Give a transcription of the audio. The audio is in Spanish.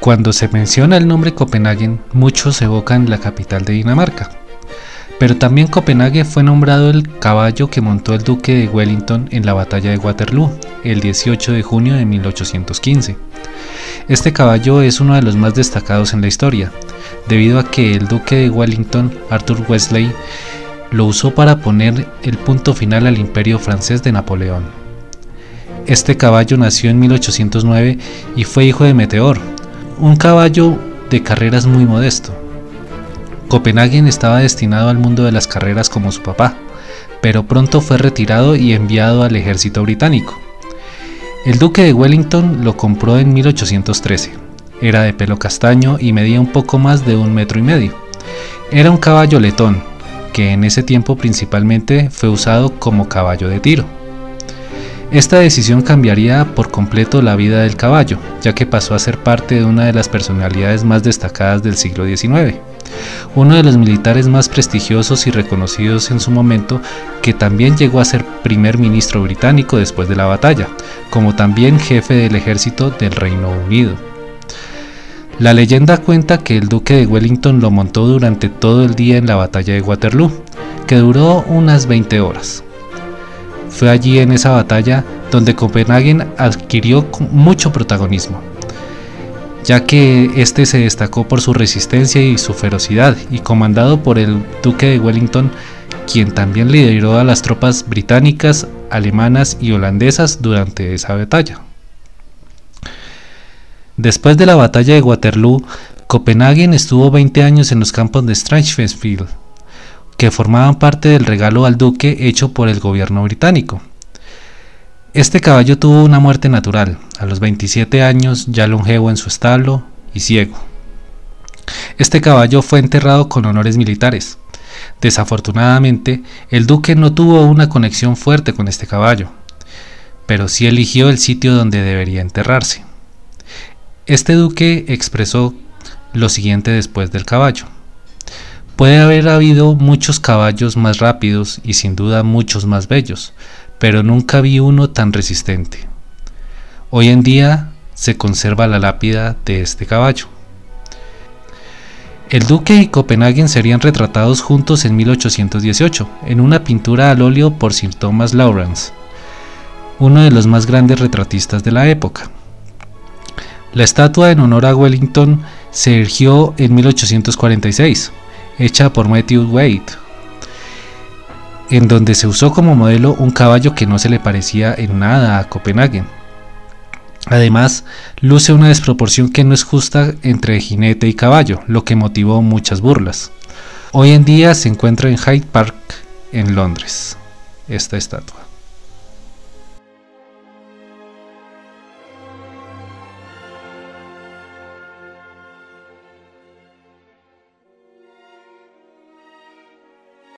Cuando se menciona el nombre Copenhagen, muchos evocan la capital de Dinamarca. Pero también Copenhague fue nombrado el caballo que montó el duque de Wellington en la batalla de Waterloo, el 18 de junio de 1815. Este caballo es uno de los más destacados en la historia, debido a que el duque de Wellington, Arthur Wesley, lo usó para poner el punto final al imperio francés de Napoleón. Este caballo nació en 1809 y fue hijo de Meteor, un caballo de carreras muy modesto. Copenhagen estaba destinado al mundo de las carreras como su papá, pero pronto fue retirado y enviado al ejército británico. El duque de Wellington lo compró en 1813. Era de pelo castaño y medía un poco más de un metro y medio. Era un caballo letón, que en ese tiempo principalmente fue usado como caballo de tiro. Esta decisión cambiaría por completo la vida del caballo, ya que pasó a ser parte de una de las personalidades más destacadas del siglo XIX, uno de los militares más prestigiosos y reconocidos en su momento, que también llegó a ser primer ministro británico después de la batalla, como también jefe del ejército del Reino Unido. La leyenda cuenta que el duque de Wellington lo montó durante todo el día en la batalla de Waterloo, que duró unas 20 horas. Fue allí en esa batalla donde Copenhagen adquirió mucho protagonismo, ya que este se destacó por su resistencia y su ferocidad, y comandado por el duque de Wellington, quien también lideró a las tropas británicas, alemanas y holandesas durante esa batalla. Después de la batalla de Waterloo, Copenhagen estuvo 20 años en los campos de Strangefield, que formaban parte del regalo al duque hecho por el gobierno británico. Este caballo tuvo una muerte natural, a los 27 años ya longevo en su establo y ciego. Este caballo fue enterrado con honores militares. Desafortunadamente, el duque no tuvo una conexión fuerte con este caballo, pero sí eligió el sitio donde debería enterrarse. Este duque expresó lo siguiente después del caballo. Puede haber habido muchos caballos más rápidos y sin duda muchos más bellos, pero nunca vi uno tan resistente. Hoy en día se conserva la lápida de este caballo. El duque y Copenhagen serían retratados juntos en 1818, en una pintura al óleo por Sir Thomas Lawrence, uno de los más grandes retratistas de la época. La estatua en honor a Wellington se erigió en 1846 hecha por Matthew Wade, en donde se usó como modelo un caballo que no se le parecía en nada a Copenhagen. Además, luce una desproporción que no es justa entre jinete y caballo, lo que motivó muchas burlas. Hoy en día se encuentra en Hyde Park, en Londres, esta estatua.